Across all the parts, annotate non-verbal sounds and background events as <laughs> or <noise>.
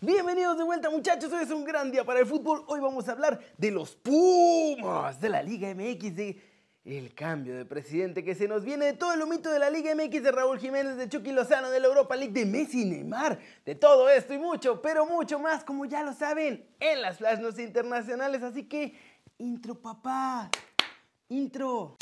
Bienvenidos de vuelta muchachos, hoy es un gran día para el fútbol. Hoy vamos a hablar de los Pumas de la Liga MX, de el cambio de presidente que se nos viene, de todo el humito de la Liga MX, de Raúl Jiménez, de Chucky Lozano, de la Europa League, de Messi Neymar, de todo esto y mucho, pero mucho más, como ya lo saben, en las Flash News internacionales. Así que, intro papá, intro.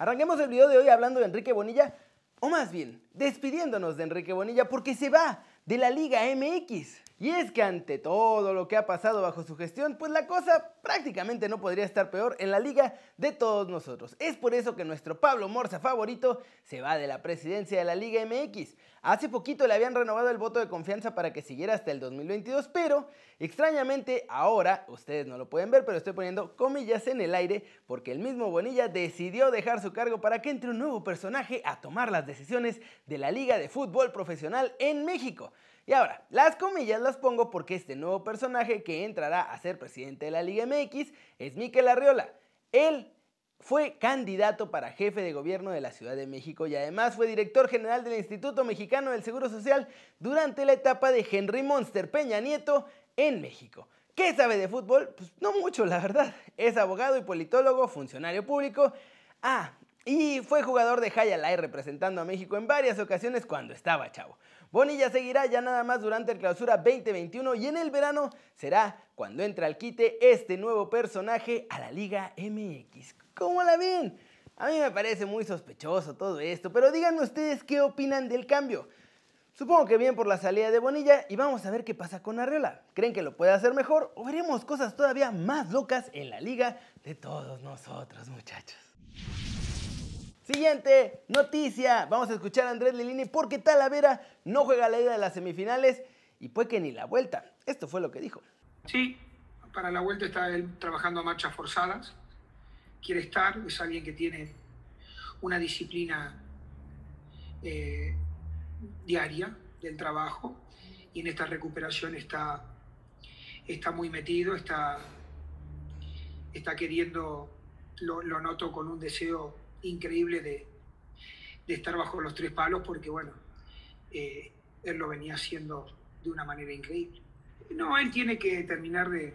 Arranquemos el video de hoy hablando de Enrique Bonilla, o más bien, despidiéndonos de Enrique Bonilla porque se va de la Liga MX. Y es que ante todo lo que ha pasado bajo su gestión, pues la cosa prácticamente no podría estar peor en la liga de todos nosotros. Es por eso que nuestro Pablo Morza favorito se va de la presidencia de la Liga MX. Hace poquito le habían renovado el voto de confianza para que siguiera hasta el 2022, pero extrañamente ahora, ustedes no lo pueden ver, pero estoy poniendo comillas en el aire porque el mismo Bonilla decidió dejar su cargo para que entre un nuevo personaje a tomar las decisiones de la Liga de Fútbol Profesional en México. Y ahora, las comillas las pongo porque este nuevo personaje que entrará a ser presidente de la Liga MX es Miquel Arriola. Él fue candidato para jefe de gobierno de la Ciudad de México y además fue director general del Instituto Mexicano del Seguro Social durante la etapa de Henry Monster Peña Nieto en México. ¿Qué sabe de fútbol? Pues no mucho, la verdad. Es abogado y politólogo, funcionario público. Ah, y fue jugador de Jaya representando a México en varias ocasiones cuando estaba chavo. Bonilla seguirá ya nada más durante el clausura 2021 y en el verano será cuando entre al quite este nuevo personaje a la Liga MX. ¿Cómo la ven? A mí me parece muy sospechoso todo esto, pero díganme ustedes qué opinan del cambio. Supongo que bien por la salida de Bonilla y vamos a ver qué pasa con Arriola. ¿Creen que lo puede hacer mejor o veremos cosas todavía más locas en la liga de todos nosotros, muchachos? Siguiente noticia. Vamos a escuchar a Andrés Lilini porque Talavera no juega la ida de las semifinales y puede que ni la vuelta. Esto fue lo que dijo. Sí, para la vuelta está él trabajando a marchas forzadas. Quiere estar, es alguien que tiene una disciplina eh, diaria del trabajo y en esta recuperación está, está muy metido, está, está queriendo, lo, lo noto con un deseo increíble de, estar bajo los tres palos porque, bueno, eh, él lo venía haciendo de una manera increíble. No, él tiene que terminar de,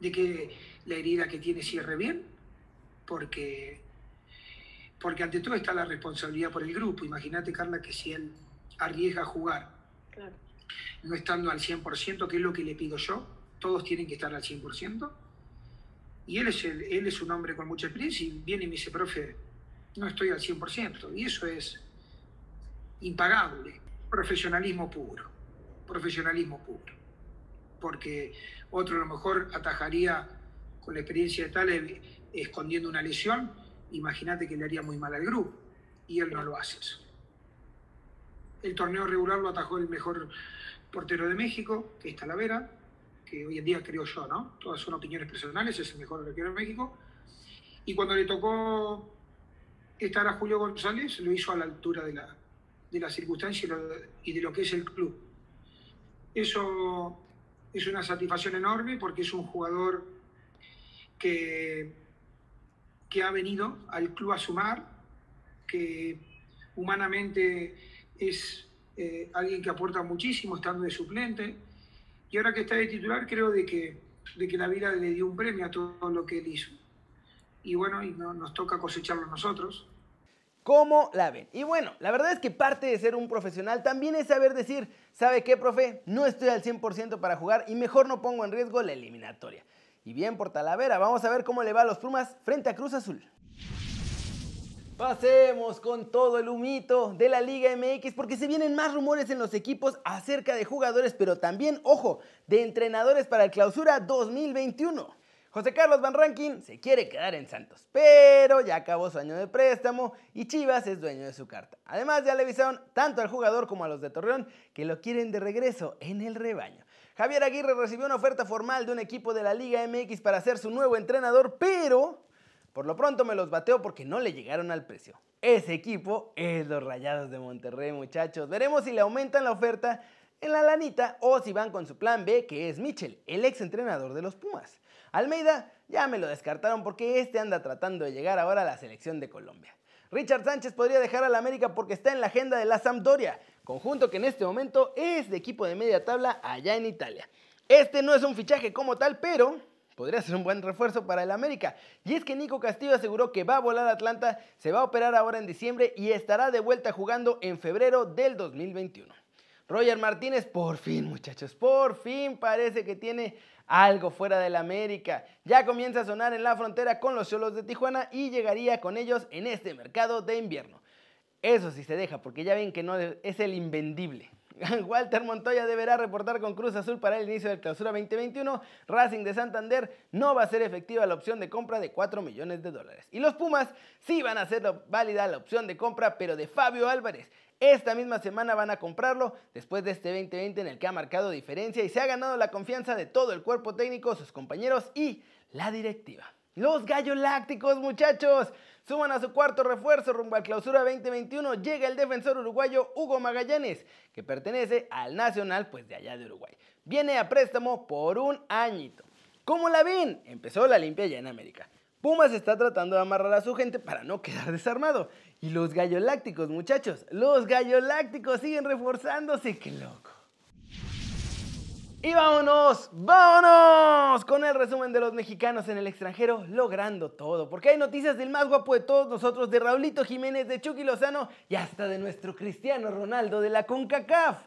de que la herida que tiene cierre bien, porque, porque ante todo está la responsabilidad por el grupo. Imagínate, Carla, que si él arriesga a jugar, no estando al 100%, que es lo que le pido yo, todos tienen que estar al 100%, y él es, él es un hombre con mucha experiencia y viene y me dice, profe, no estoy al 100%. Y eso es impagable. Profesionalismo puro. Profesionalismo puro. Porque otro a lo mejor atajaría con la experiencia de tal eh, escondiendo una lesión. Imagínate que le haría muy mal al grupo. Y él no lo hace eso. El torneo regular lo atajó el mejor portero de México, que es Talavera que hoy en día creo yo, ¿no? Todas son opiniones personales, es el mejor arquero en México. Y cuando le tocó estar a Julio González, lo hizo a la altura de la, de la circunstancia y de lo que es el club. Eso es una satisfacción enorme porque es un jugador que, que ha venido al club a sumar, que humanamente es eh, alguien que aporta muchísimo estando de suplente y ahora que está de titular, creo de que, de que la vida le dio un premio a todo lo que él hizo. Y bueno, y no, nos toca cosecharlo nosotros. ¿Cómo la ven? Y bueno, la verdad es que parte de ser un profesional también es saber decir, ¿sabe qué, profe? No estoy al 100% para jugar y mejor no pongo en riesgo la eliminatoria. Y bien por Talavera, vamos a ver cómo le va a los Pumas frente a Cruz Azul. Pasemos con todo el humito de la Liga MX porque se vienen más rumores en los equipos acerca de jugadores, pero también, ojo, de entrenadores para el clausura 2021. José Carlos Van Rankin se quiere quedar en Santos, pero ya acabó su año de préstamo y Chivas es dueño de su carta. Además ya le avisaron tanto al jugador como a los de Torreón que lo quieren de regreso en el rebaño. Javier Aguirre recibió una oferta formal de un equipo de la Liga MX para ser su nuevo entrenador, pero por lo pronto me los bateo porque no le llegaron al precio. Ese equipo es los Rayados de Monterrey, muchachos. Veremos si le aumentan la oferta en la lanita o si van con su plan B, que es Mitchell, el ex entrenador de los Pumas. Almeida ya me lo descartaron porque este anda tratando de llegar ahora a la selección de Colombia. Richard Sánchez podría dejar al América porque está en la agenda de la Sampdoria, conjunto que en este momento es de equipo de media tabla allá en Italia. Este no es un fichaje como tal, pero podría ser un buen refuerzo para el América. Y es que Nico Castillo aseguró que va a volar a Atlanta, se va a operar ahora en diciembre y estará de vuelta jugando en febrero del 2021. Roger Martínez, por fin muchachos, por fin parece que tiene algo fuera del América. Ya comienza a sonar en la frontera con los Cholos de Tijuana y llegaría con ellos en este mercado de invierno. Eso sí se deja, porque ya ven que no es el invendible. <laughs> Walter Montoya deberá reportar con Cruz Azul para el inicio del clausura 2021. Racing de Santander no va a ser efectiva la opción de compra de 4 millones de dólares. Y los Pumas sí van a hacer válida la opción de compra, pero de Fabio Álvarez. Esta misma semana van a comprarlo después de este 2020 en el que ha marcado diferencia y se ha ganado la confianza de todo el cuerpo técnico, sus compañeros y la directiva. Los gallos lácticos, muchachos. Suman a su cuarto refuerzo rumbo al clausura 2021. Llega el defensor uruguayo Hugo Magallanes, que pertenece al Nacional, pues de allá de Uruguay. Viene a préstamo por un añito. ¿Cómo la ven? Empezó la limpia ya en América. Pumas está tratando de amarrar a su gente para no quedar desarmado. Y los gallos lácticos, muchachos, los gallos lácticos siguen reforzándose. ¡Qué loco! Y vámonos, vámonos con el resumen de los mexicanos en el extranjero logrando todo. Porque hay noticias del más guapo de todos nosotros, de Raulito Jiménez, de Chucky Lozano y hasta de nuestro Cristiano Ronaldo de la CONCACAF.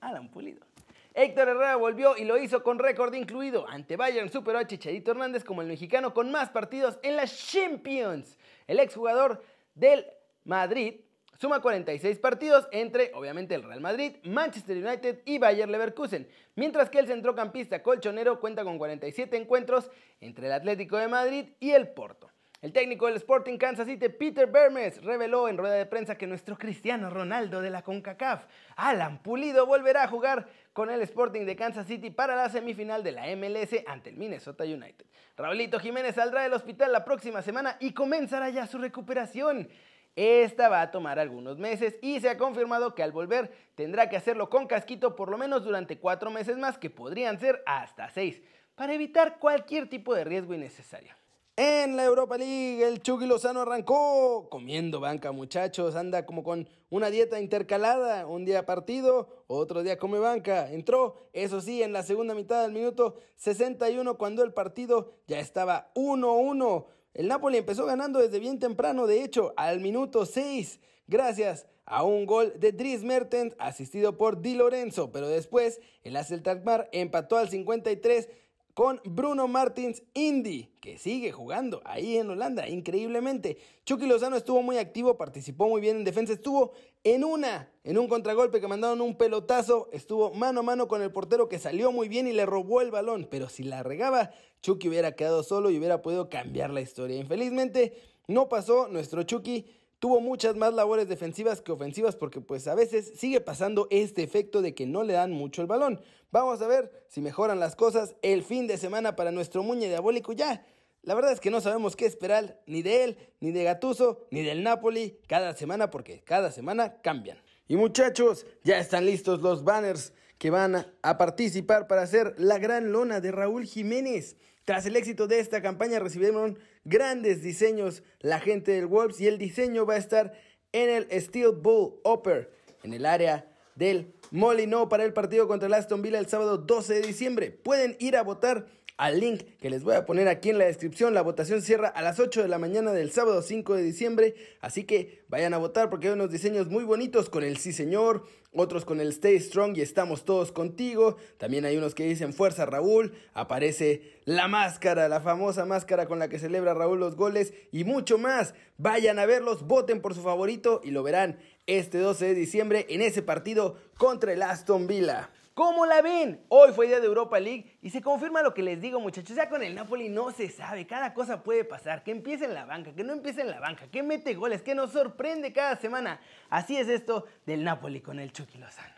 Alan Pulido. Héctor Herrera volvió y lo hizo con récord incluido. Ante Bayern superó a Chicharito Hernández como el mexicano con más partidos en la Champions. El exjugador del Madrid Suma 46 partidos entre, obviamente, el Real Madrid, Manchester United y Bayer Leverkusen, mientras que el centrocampista colchonero cuenta con 47 encuentros entre el Atlético de Madrid y el Porto. El técnico del Sporting Kansas City, Peter Bermes, reveló en rueda de prensa que nuestro Cristiano Ronaldo de la CONCACAF, Alan Pulido, volverá a jugar con el Sporting de Kansas City para la semifinal de la MLS ante el Minnesota United. Raulito Jiménez saldrá del hospital la próxima semana y comenzará ya su recuperación. Esta va a tomar algunos meses y se ha confirmado que al volver tendrá que hacerlo con casquito por lo menos durante cuatro meses más, que podrían ser hasta seis, para evitar cualquier tipo de riesgo innecesario. En la Europa League, el Chucky Lozano arrancó comiendo banca, muchachos. Anda como con una dieta intercalada. Un día partido, otro día come banca. Entró, eso sí, en la segunda mitad del minuto 61, cuando el partido ya estaba 1-1. El Napoli empezó ganando desde bien temprano, de hecho, al minuto 6, gracias a un gol de Dries Mertens asistido por Di Lorenzo, pero después el Aceltakmar empató al 53 con Bruno Martins Indy, que sigue jugando ahí en Holanda, increíblemente. Chucky Lozano estuvo muy activo, participó muy bien en defensa, estuvo en una, en un contragolpe que mandaron un pelotazo, estuvo mano a mano con el portero que salió muy bien y le robó el balón, pero si la regaba, Chucky hubiera quedado solo y hubiera podido cambiar la historia. Infelizmente, no pasó, nuestro Chucky tuvo muchas más labores defensivas que ofensivas porque pues a veces sigue pasando este efecto de que no le dan mucho el balón. Vamos a ver si mejoran las cosas el fin de semana para nuestro muñe diabólico ya. La verdad es que no sabemos qué esperar ni de él, ni de Gatuso, ni del Napoli cada semana porque cada semana cambian. Y muchachos, ya están listos los banners que van a participar para hacer la gran lona de Raúl Jiménez. Tras el éxito de esta campaña recibieron grandes diseños la gente del Wolves y el diseño va a estar en el Steel Bull Upper, en el área del Molino para el partido contra el Aston Villa el sábado 12 de diciembre. Pueden ir a votar al link que les voy a poner aquí en la descripción. La votación cierra a las 8 de la mañana del sábado 5 de diciembre, así que vayan a votar porque hay unos diseños muy bonitos con el sí señor, otros con el Stay Strong y estamos todos contigo. También hay unos que dicen Fuerza Raúl, aparece la máscara, la famosa máscara con la que celebra Raúl los goles y mucho más. Vayan a verlos, voten por su favorito y lo verán este 12 de diciembre en ese partido contra el Aston Villa. ¿Cómo la ven? Hoy fue día de Europa League y se confirma lo que les digo muchachos, ya con el Napoli no se sabe, cada cosa puede pasar, que empiece en la banca, que no empiece en la banca, que mete goles, que nos sorprende cada semana. Así es esto del Napoli con el Chucky Lozano.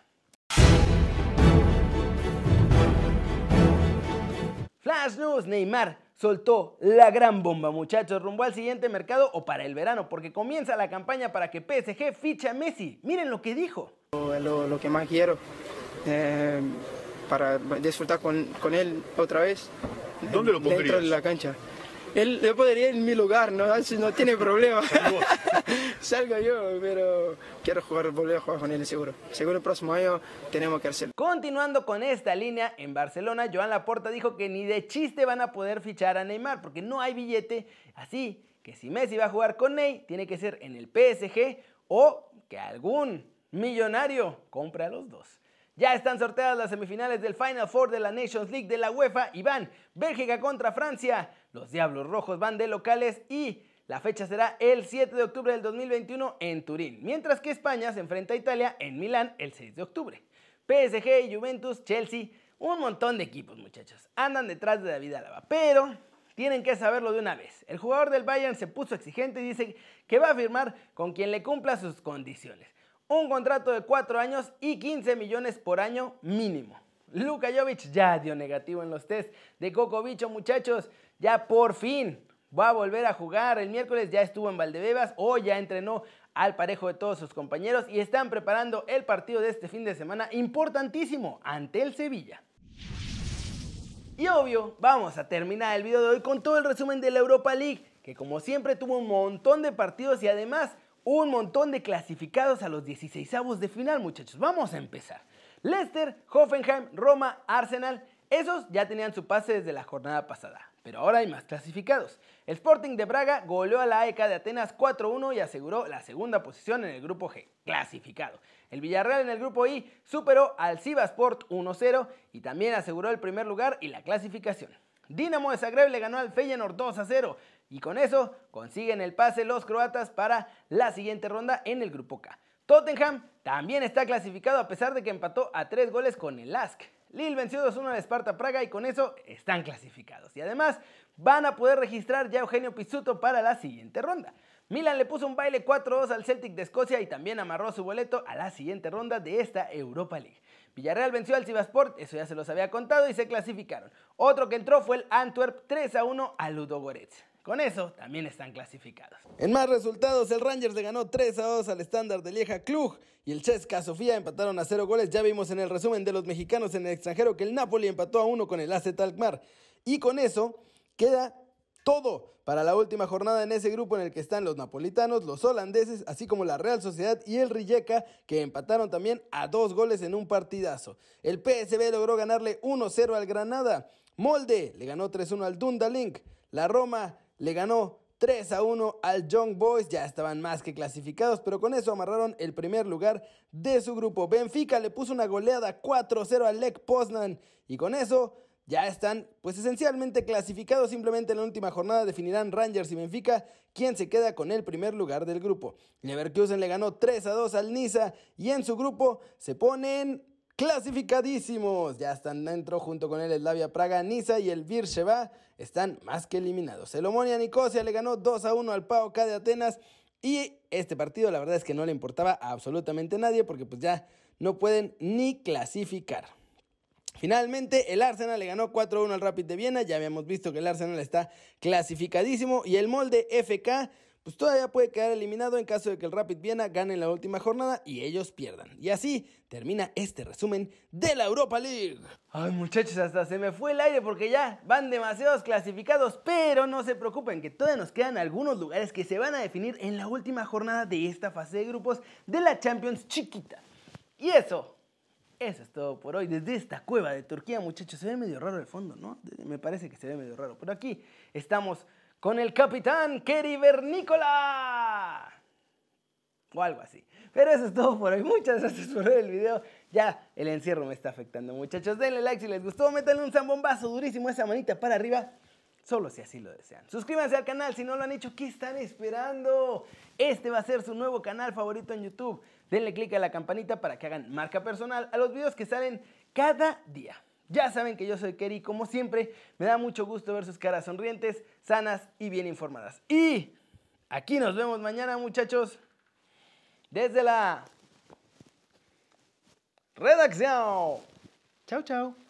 Flash News, Neymar soltó la gran bomba, muchachos, rumbo al siguiente mercado o para el verano, porque comienza la campaña para que PSG fiche a Messi. Miren lo que dijo. Lo, lo que más quiero eh, para disfrutar con, con, él otra vez. ¿Dónde lo pondrías? Dentro de la cancha. él, yo podría ir en mi lugar, ¿no? no tiene problema. <laughs> Salgo yo, pero quiero jugar, volver a jugar con él seguro. Seguro el próximo año tenemos que hacerlo. Continuando con esta línea, en Barcelona, Joan Laporta dijo que ni de chiste van a poder fichar a Neymar porque no hay billete. Así que si Messi va a jugar con Ney, tiene que ser en el PSG o que algún millonario compre a los dos. Ya están sorteadas las semifinales del Final Four de la Nations League de la UEFA y van Bélgica contra Francia. Los Diablos Rojos van de locales y la fecha será el 7 de octubre del 2021 en Turín, mientras que España se enfrenta a Italia en Milán el 6 de octubre. PSG, Juventus, Chelsea, un montón de equipos muchachos, andan detrás de David Álava, pero tienen que saberlo de una vez. El jugador del Bayern se puso exigente y dice que va a firmar con quien le cumpla sus condiciones un contrato de 4 años y 15 millones por año mínimo. Luka Jovic ya dio negativo en los test de Coco Bicho, muchachos. Ya por fin va a volver a jugar. El miércoles ya estuvo en Valdebebas, o ya entrenó al parejo de todos sus compañeros y están preparando el partido de este fin de semana importantísimo ante el Sevilla. Y obvio, vamos a terminar el video de hoy con todo el resumen de la Europa League, que como siempre tuvo un montón de partidos y además un montón de clasificados a los 16 de final, muchachos. Vamos a empezar. Leicester, Hoffenheim, Roma, Arsenal, esos ya tenían su pase desde la jornada pasada, pero ahora hay más clasificados. El Sporting de Braga goleó a la AEK de Atenas 4-1 y aseguró la segunda posición en el grupo G, clasificado. El Villarreal en el grupo I superó al Sivasport 1-0 y también aseguró el primer lugar y la clasificación. Dinamo de Zagreb le ganó al Feyenoord 2-0. Y con eso consiguen el pase los croatas para la siguiente ronda en el grupo K. Tottenham también está clasificado a pesar de que empató a tres goles con el Lask. Lille venció 2-1 al Sparta Praga y con eso están clasificados. Y además van a poder registrar ya Eugenio Pizzuto para la siguiente ronda. Milan le puso un baile 4-2 al Celtic de Escocia y también amarró su boleto a la siguiente ronda de esta Europa League. Villarreal venció al Sivasport, eso ya se los había contado y se clasificaron. Otro que entró fue el Antwerp 3-1 al Ludogorets. Con eso también están clasificados. En más resultados, el Rangers le ganó 3 a 2 al estándar de Lieja Klug y el Cheska Sofía empataron a 0 goles. Ya vimos en el resumen de los mexicanos en el extranjero que el Napoli empató a 1 con el AZ Alkmaar. Y con eso queda todo para la última jornada en ese grupo en el que están los napolitanos, los holandeses, así como la Real Sociedad y el Rijeka, que empataron también a dos goles en un partidazo. El PSB logró ganarle 1-0 al Granada. Molde le ganó 3-1 al Dundalink. La Roma le ganó 3 a 1 al Young Boys, ya estaban más que clasificados, pero con eso amarraron el primer lugar de su grupo. Benfica le puso una goleada 4-0 al Lech Poznan y con eso ya están pues esencialmente clasificados. Simplemente en la última jornada definirán Rangers y Benfica quién se queda con el primer lugar del grupo. Leverkusen le ganó 3 a 2 al Niza y en su grupo se ponen clasificadísimos. Ya están dentro junto con el Slavia Praga, Niza y el Virsheva están más que eliminados. El Omonia Nicosia le ganó 2 a 1 al PAOK de Atenas y este partido la verdad es que no le importaba a absolutamente nadie porque pues ya no pueden ni clasificar. Finalmente, el Arsenal le ganó 4-1 al Rapid de Viena. Ya habíamos visto que el Arsenal está clasificadísimo. Y el molde FK pues todavía puede quedar eliminado en caso de que el Rapid Viena gane la última jornada y ellos pierdan. Y así termina este resumen de la Europa League. Ay muchachos, hasta se me fue el aire porque ya van demasiados clasificados, pero no se preocupen que todavía nos quedan algunos lugares que se van a definir en la última jornada de esta fase de grupos de la Champions chiquita. Y eso eso es todo por hoy desde esta cueva de Turquía, muchachos. Se ve medio raro el fondo, ¿no? Me parece que se ve medio raro. Pero aquí estamos con el capitán Kerry Vernícola. O algo así. Pero eso es todo por hoy. Muchas gracias por ver el video. Ya el encierro me está afectando, muchachos. Denle like si les gustó. Métanle un zambombazo durísimo esa manita para arriba. Solo si así lo desean. Suscríbanse al canal si no lo han hecho. ¿Qué están esperando? Este va a ser su nuevo canal favorito en YouTube. Denle click a la campanita para que hagan marca personal a los videos que salen cada día. Ya saben que yo soy Kerry, como siempre, me da mucho gusto ver sus caras sonrientes, sanas y bien informadas. Y aquí nos vemos mañana, muchachos, desde la redacción. Chao, chao.